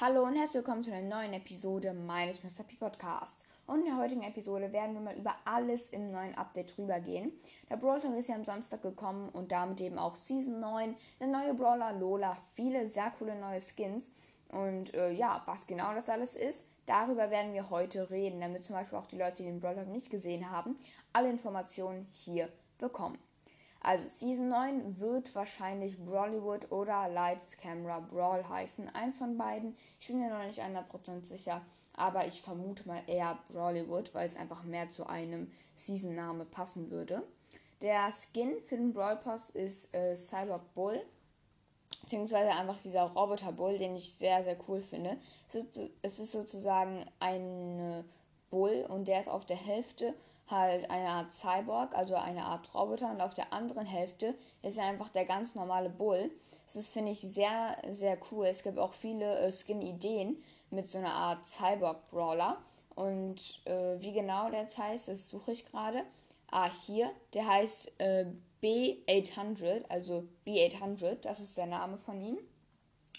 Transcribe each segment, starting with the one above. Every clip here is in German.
Hallo und herzlich willkommen zu einer neuen Episode meines Mr. P Podcasts. Und in der heutigen Episode werden wir mal über alles im neuen Update drüber gehen. Der Brawl Talk ist ja am Samstag gekommen und damit eben auch Season 9, der neue Brawler Lola, viele sehr coole neue Skins. Und äh, ja, was genau das alles ist, darüber werden wir heute reden, damit zum Beispiel auch die Leute, die den Brawl Talk nicht gesehen haben, alle Informationen hier bekommen. Also Season 9 wird wahrscheinlich Brawlywood oder Lights Camera Brawl heißen. Eins von beiden. Ich bin mir noch nicht 100% sicher, aber ich vermute mal eher Brawlywood, weil es einfach mehr zu einem Season-Name passen würde. Der Skin für den Brawl Pass ist äh, Cyborg Bull. Beziehungsweise einfach dieser Roboter Bull, den ich sehr, sehr cool finde. Es ist sozusagen ein Bull und der ist auf der Hälfte halt eine Art Cyborg, also eine Art Roboter und auf der anderen Hälfte ist er einfach der ganz normale Bull. Das finde ich, sehr, sehr cool. Es gibt auch viele äh, Skin-Ideen mit so einer Art Cyborg-Brawler. Und äh, wie genau der jetzt heißt, das suche ich gerade. Ah, hier, der heißt äh, B800, also B800, das ist der Name von ihm.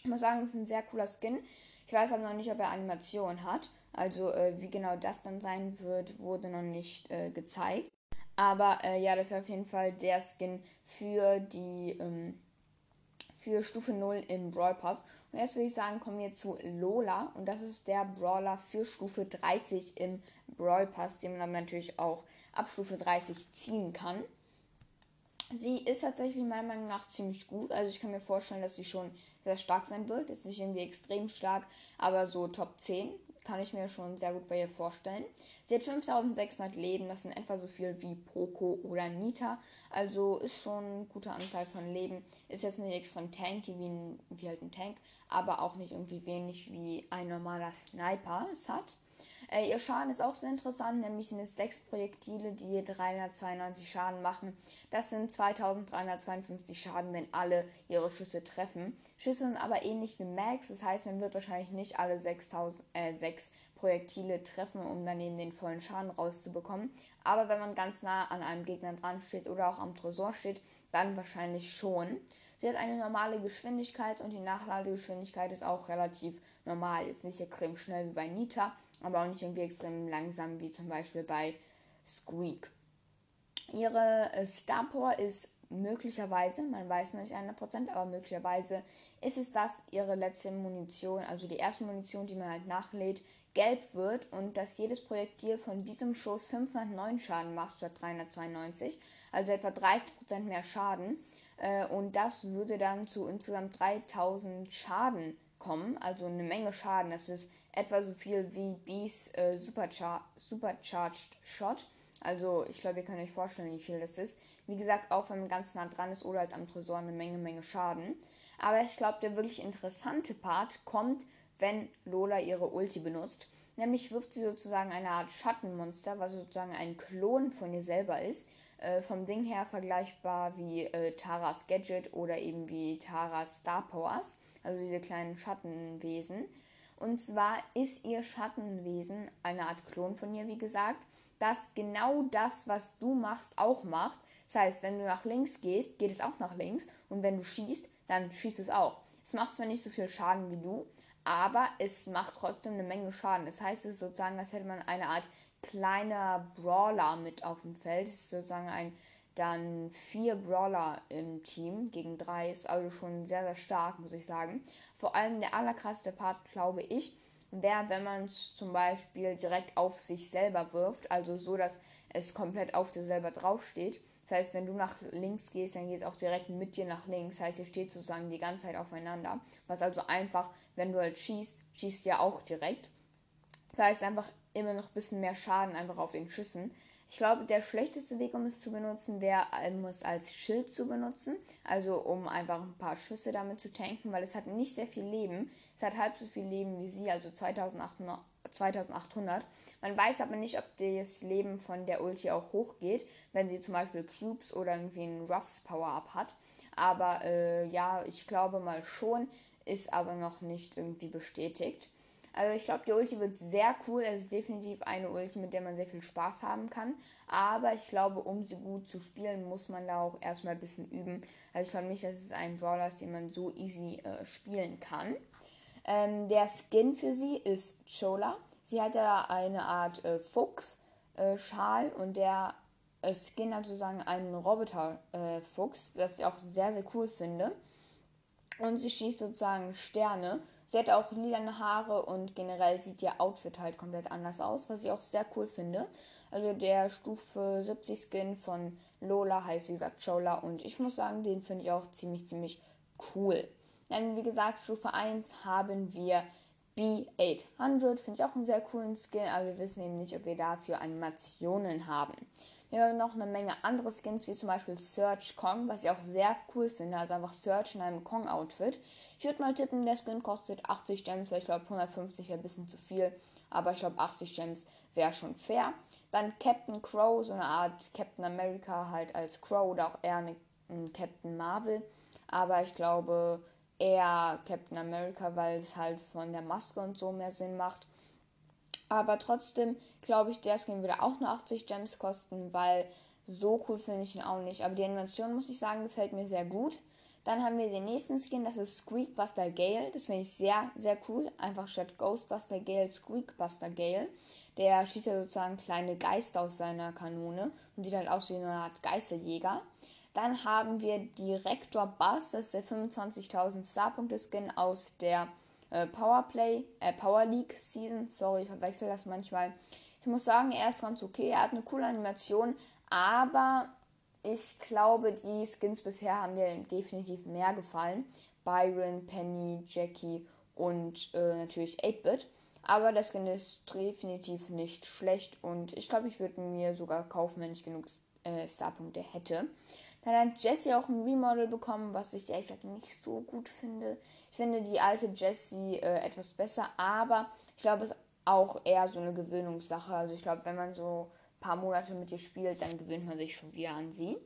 Ich muss sagen, das ist ein sehr cooler Skin. Ich weiß aber noch nicht, ob er Animation hat. Also äh, wie genau das dann sein wird, wurde noch nicht äh, gezeigt. Aber äh, ja, das ist auf jeden Fall der Skin für die ähm, für Stufe 0 im Brawl Pass. Und jetzt würde ich sagen, kommen wir zu Lola. Und das ist der Brawler für Stufe 30 im Brawl Pass, den man dann natürlich auch ab Stufe 30 ziehen kann. Sie ist tatsächlich meiner Meinung nach ziemlich gut. Also ich kann mir vorstellen, dass sie schon sehr stark sein wird. Ist nicht irgendwie extrem stark, aber so Top 10 kann ich mir schon sehr gut bei ihr vorstellen. Sie hat 5600 Leben, das sind etwa so viel wie Poco oder Nita. Also ist schon eine gute Anzahl von Leben. Ist jetzt nicht extrem tanky wie, ein, wie halt ein Tank, aber auch nicht irgendwie wenig wie ein normaler Sniper es hat. Äh, ihr Schaden ist auch sehr interessant, nämlich sind es sechs Projektile, die je 392 Schaden machen. Das sind 2352 Schaden, wenn alle ihre Schüsse treffen. Schüsse sind aber ähnlich wie Max, das heißt, man wird wahrscheinlich nicht alle 6000, äh, 6 Projektile treffen, um dann eben den vollen Schaden rauszubekommen. Aber wenn man ganz nah an einem Gegner dran steht oder auch am Tresor steht, dann wahrscheinlich schon. Sie hat eine normale Geschwindigkeit und die Nachladegeschwindigkeit ist auch relativ normal. Ist nicht extrem schnell wie bei Nita, aber auch nicht irgendwie extrem langsam wie zum Beispiel bei Squeak. Ihre äh, Star Power ist möglicherweise, man weiß noch nicht 100%, aber möglicherweise ist es, dass ihre letzte Munition, also die erste Munition, die man halt nachlädt, gelb wird und dass jedes Projektil von diesem Schuss 509 Schaden macht statt 392, also etwa 30% mehr Schaden. Äh, und das würde dann zu insgesamt 3000 Schaden kommen, also eine Menge Schaden. Das ist etwa so viel wie Bees äh, Superchar Supercharged Shot. Also ich glaube, ihr könnt euch vorstellen, wie viel das ist. Wie gesagt, auch wenn man ganz nah dran ist oder als am Tresor eine Menge, Menge Schaden. Aber ich glaube, der wirklich interessante Part kommt, wenn Lola ihre Ulti benutzt. Nämlich wirft sie sozusagen eine Art Schattenmonster, was sozusagen ein Klon von ihr selber ist. Äh, vom Ding her vergleichbar wie äh, Taras Gadget oder eben wie Taras Star Powers. Also diese kleinen Schattenwesen. Und zwar ist ihr Schattenwesen eine Art Klon von ihr, wie gesagt, das genau das, was du machst, auch macht. Das heißt, wenn du nach links gehst, geht es auch nach links. Und wenn du schießt, dann schießt es auch. Es macht zwar nicht so viel Schaden wie du, aber es macht trotzdem eine Menge Schaden. Das heißt, es ist sozusagen, als hätte man eine Art kleiner Brawler mit auf dem Feld. Es ist sozusagen ein dann vier Brawler im Team gegen drei ist also schon sehr, sehr stark, muss ich sagen. Vor allem der allerkrasseste Part, glaube ich, wäre, wenn man es zum Beispiel direkt auf sich selber wirft, also so, dass es komplett auf dir selber draufsteht. Das heißt, wenn du nach links gehst, dann geht es auch direkt mit dir nach links. Das heißt, ihr steht sozusagen die ganze Zeit aufeinander. Was also einfach, wenn du halt schießt, schießt ja auch direkt. Das heißt einfach immer noch ein bisschen mehr Schaden einfach auf den Schüssen. Ich glaube, der schlechteste Weg, um es zu benutzen, wäre, um es als Schild zu benutzen. Also um einfach ein paar Schüsse damit zu tanken, weil es hat nicht sehr viel Leben. Es hat halb so viel Leben wie sie, also 2800. 2800. Man weiß aber nicht, ob das Leben von der Ulti auch hochgeht, wenn sie zum Beispiel Cubes oder irgendwie ein Ruffs Power-Up hat. Aber äh, ja, ich glaube mal schon, ist aber noch nicht irgendwie bestätigt. Also ich glaube, die Ulti wird sehr cool. Es ist definitiv eine Ulti, mit der man sehr viel Spaß haben kann. Aber ich glaube, um sie gut zu spielen, muss man da auch erstmal ein bisschen üben. Also ich glaube nicht, dass es ein Brawler ist, den man so easy äh, spielen kann. Ähm, der Skin für sie ist Chola. Sie hat ja eine Art äh, Fuchs-Schal äh, und der äh, Skin hat sozusagen einen Roboter-Fuchs, äh, was ich auch sehr, sehr cool finde. Und sie schießt sozusagen Sterne. Sie hat auch lilane Haare und generell sieht ihr Outfit halt komplett anders aus, was ich auch sehr cool finde. Also der Stufe 70 Skin von Lola heißt wie gesagt Chola und ich muss sagen, den finde ich auch ziemlich, ziemlich cool. Dann wie gesagt, Stufe 1 haben wir B800, finde ich auch einen sehr coolen Skin, aber wir wissen eben nicht, ob wir dafür Animationen haben. Wir haben noch eine Menge andere Skins, wie zum Beispiel Search Kong, was ich auch sehr cool finde. Also einfach Search in einem Kong-Outfit. Ich würde mal tippen, der Skin kostet 80 Gems. Ich glaube, 150 wäre ein bisschen zu viel. Aber ich glaube, 80 Gems wäre schon fair. Dann Captain Crow, so eine Art Captain America halt als Crow oder auch eher ein Captain Marvel. Aber ich glaube eher Captain America, weil es halt von der Maske und so mehr Sinn macht. Aber trotzdem glaube ich, der Skin würde auch nur 80 Gems kosten, weil so cool finde ich ihn auch nicht. Aber die Animation, muss ich sagen, gefällt mir sehr gut. Dann haben wir den nächsten Skin, das ist Squeakbuster Gale. Das finde ich sehr, sehr cool. Einfach statt Ghostbuster Gale, Squeakbuster Gale. Der schießt ja sozusagen kleine Geister aus seiner Kanone und sieht halt aus wie eine Art Geisterjäger. Dann haben wir Direktor Bass, das ist der 25.000 Starpunkte Skin aus der äh, Powerplay, äh, Power League Season. Sorry, ich verwechsel das manchmal. Ich muss sagen, er ist ganz okay. Er hat eine coole Animation, aber ich glaube, die Skins bisher haben mir definitiv mehr gefallen. Byron, Penny, Jackie und äh, natürlich 8-Bit. Aber der Skin ist definitiv nicht schlecht und ich glaube, ich würde mir sogar kaufen, wenn ich genug äh, Starpunkte hätte. Dann hat Jessie auch ein Remodel bekommen, was ich ehrlich gesagt nicht so gut finde. Ich finde die alte Jessie äh, etwas besser, aber ich glaube, es ist auch eher so eine Gewöhnungssache. Also ich glaube, wenn man so ein paar Monate mit ihr spielt, dann gewöhnt man sich schon wieder an sie.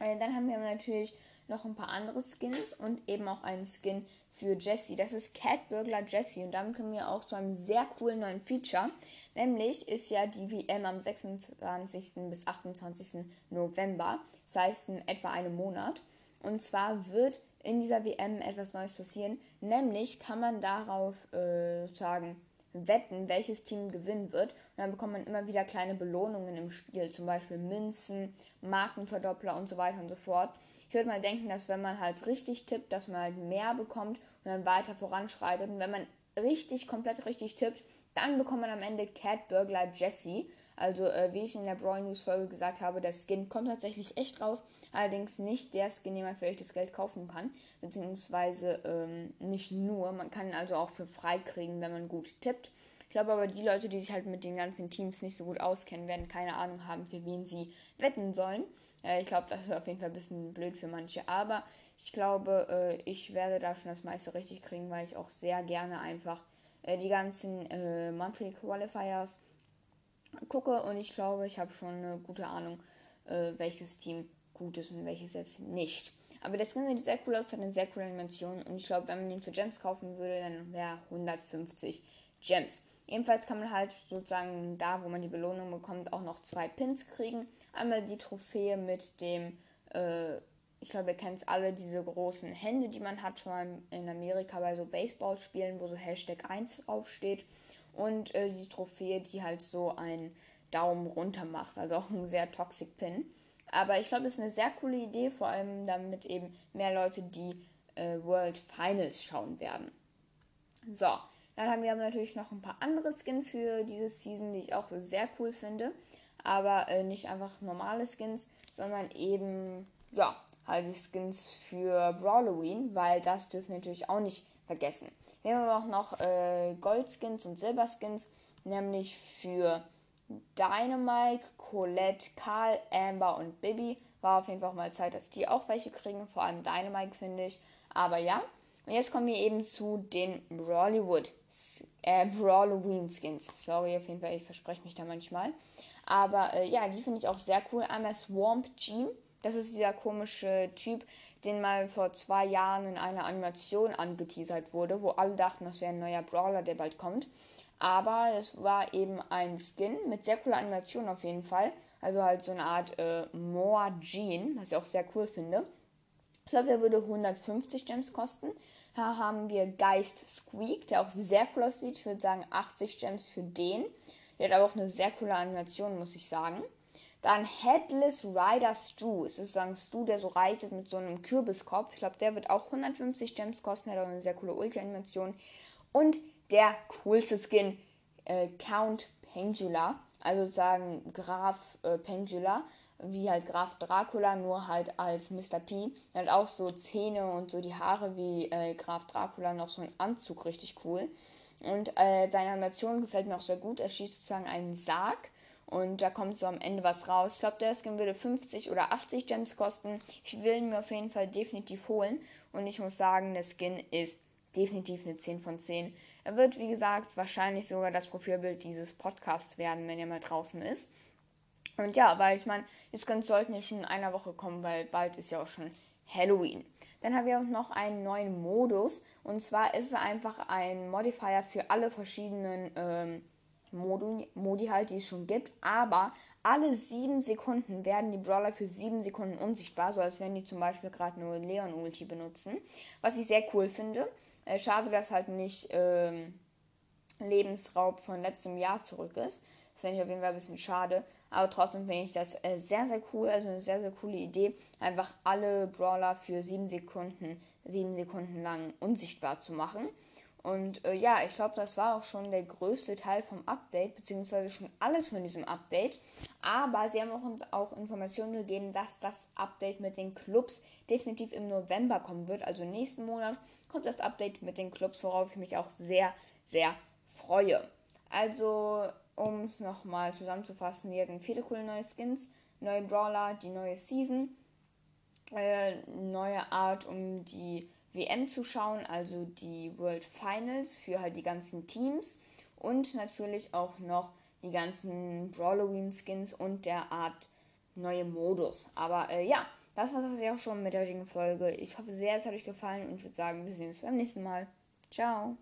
Äh, dann haben wir natürlich noch ein paar andere Skins und eben auch einen Skin für Jessie. Das ist Cat Burglar Jessie und damit kommen wir auch zu einem sehr coolen neuen Feature. Nämlich ist ja die WM am 26. bis 28. November, das heißt in etwa einem Monat. Und zwar wird in dieser WM etwas Neues passieren, nämlich kann man darauf äh, sozusagen wetten, welches Team gewinnen wird. Und dann bekommt man immer wieder kleine Belohnungen im Spiel, zum Beispiel Münzen, Markenverdoppler und so weiter und so fort. Ich würde mal denken, dass wenn man halt richtig tippt, dass man halt mehr bekommt und dann weiter voranschreitet. Und wenn man richtig, komplett richtig tippt, dann bekommt man am Ende Cat Burglar Jesse. Also, äh, wie ich in der Brawl News Folge gesagt habe, der Skin kommt tatsächlich echt raus. Allerdings nicht der Skin, den man für echtes Geld kaufen kann. Beziehungsweise ähm, nicht nur. Man kann ihn also auch für frei kriegen, wenn man gut tippt. Ich glaube aber, die Leute, die sich halt mit den ganzen Teams nicht so gut auskennen, werden keine Ahnung haben, für wen sie wetten sollen. Äh, ich glaube, das ist auf jeden Fall ein bisschen blöd für manche. Aber ich glaube, äh, ich werde da schon das meiste richtig kriegen, weil ich auch sehr gerne einfach äh, die ganzen äh, Monthly Qualifiers gucke und ich glaube, ich habe schon eine gute Ahnung, äh, welches Team gut ist und welches jetzt nicht. Aber der Skin sieht sehr cool aus, hat eine sehr coole Animation und ich glaube, wenn man ihn für Gems kaufen würde, dann wäre 150 Gems. Ebenfalls kann man halt sozusagen da, wo man die Belohnung bekommt, auch noch zwei Pins kriegen. Einmal die Trophäe mit dem äh, ich glaube, ihr kennt es alle, diese großen Hände, die man hat, vor allem in Amerika bei so Baseballspielen, wo so Hashtag 1 draufsteht. Und äh, die Trophäe, die halt so einen Daumen runter macht, also auch ein sehr Toxic Pin. Aber ich glaube, es ist eine sehr coole Idee, vor allem damit eben mehr Leute die äh, World Finals schauen werden. So, dann haben wir natürlich noch ein paar andere Skins für diese Season, die ich auch sehr cool finde. Aber äh, nicht einfach normale Skins, sondern eben, ja, die Skins für Brawloween, weil das dürfen wir natürlich auch nicht vergessen. Wir haben auch noch äh, Goldskins und Silberskins, nämlich für Dynamite, Colette, Karl, Amber und Bibi. War auf jeden Fall mal Zeit, dass die auch welche kriegen, vor allem Dynamite finde ich. Aber ja, und jetzt kommen wir eben zu den Brawlywood, äh, Brawloween Skins. Sorry, auf jeden Fall, ich verspreche mich da manchmal. Aber äh, ja, die finde ich auch sehr cool. Einmal Swamp Jean das ist dieser komische Typ, den mal vor zwei Jahren in einer Animation angeteasert wurde, wo alle dachten, das wäre ein neuer Brawler, der bald kommt. Aber es war eben ein Skin mit sehr cooler Animation auf jeden Fall. Also halt so eine Art äh, Moa Jean, was ich auch sehr cool finde. Ich glaube, der würde 150 Gems kosten. Da haben wir Geist Squeak, der auch sehr cool aussieht. Ich würde sagen 80 Gems für den. Der hat aber auch eine sehr coole Animation, muss ich sagen. Dann Headless Rider Stu. Es ist sozusagen Stu, der so reitet mit so einem Kürbiskopf. Ich glaube, der wird auch 150 Gems kosten. Hat auch eine sehr coole Ulti-Animation. Und der coolste Skin, äh, Count Pengula. Also sozusagen Graf äh, Pengula wie halt Graf Dracula, nur halt als Mr. P. Er hat auch so Zähne und so die Haare wie äh, Graf Dracula, noch so ein Anzug, richtig cool. Und äh, seine Animation gefällt mir auch sehr gut. Er schießt sozusagen einen Sarg und da kommt so am Ende was raus. Ich glaube, der Skin würde 50 oder 80 Gems kosten. Ich will ihn mir auf jeden Fall definitiv holen. Und ich muss sagen, der Skin ist definitiv eine 10 von 10. Er wird, wie gesagt, wahrscheinlich sogar das Profilbild dieses Podcasts werden, wenn er mal draußen ist. Und ja, weil ich meine, die Skins sollten ja schon in einer Woche kommen, weil bald ist ja auch schon Halloween. Dann haben wir auch noch einen neuen Modus. Und zwar ist es einfach ein Modifier für alle verschiedenen ähm, Modi, halt, die es schon gibt. Aber alle sieben Sekunden werden die Brawler für sieben Sekunden unsichtbar, so als wenn die zum Beispiel gerade nur Leon Ulti benutzen. Was ich sehr cool finde. Äh, schade, dass halt nicht ähm, Lebensraub von letztem Jahr zurück ist. Das finde ich auf jeden Fall ein bisschen schade. Aber trotzdem finde ich das äh, sehr, sehr cool. Also eine sehr, sehr coole Idee. Einfach alle Brawler für sieben Sekunden, sieben Sekunden lang unsichtbar zu machen. Und äh, ja, ich glaube, das war auch schon der größte Teil vom Update, beziehungsweise schon alles von diesem Update. Aber sie haben auch uns auch Informationen gegeben, dass das Update mit den Clubs definitiv im November kommen wird. Also nächsten Monat kommt das Update mit den Clubs, worauf ich mich auch sehr, sehr freue. Also um es nochmal zusammenzufassen, wir hatten viele coole neue Skins, neue Brawler, die neue Season, äh, neue Art, um die WM zu schauen, also die World Finals für halt die ganzen Teams und natürlich auch noch die ganzen Brawloween Skins und der Art neue Modus. Aber äh, ja, das war das ja auch schon mit der heutigen Folge. Ich hoffe sehr, es hat euch gefallen und ich würde sagen, wir sehen uns beim nächsten Mal. Ciao.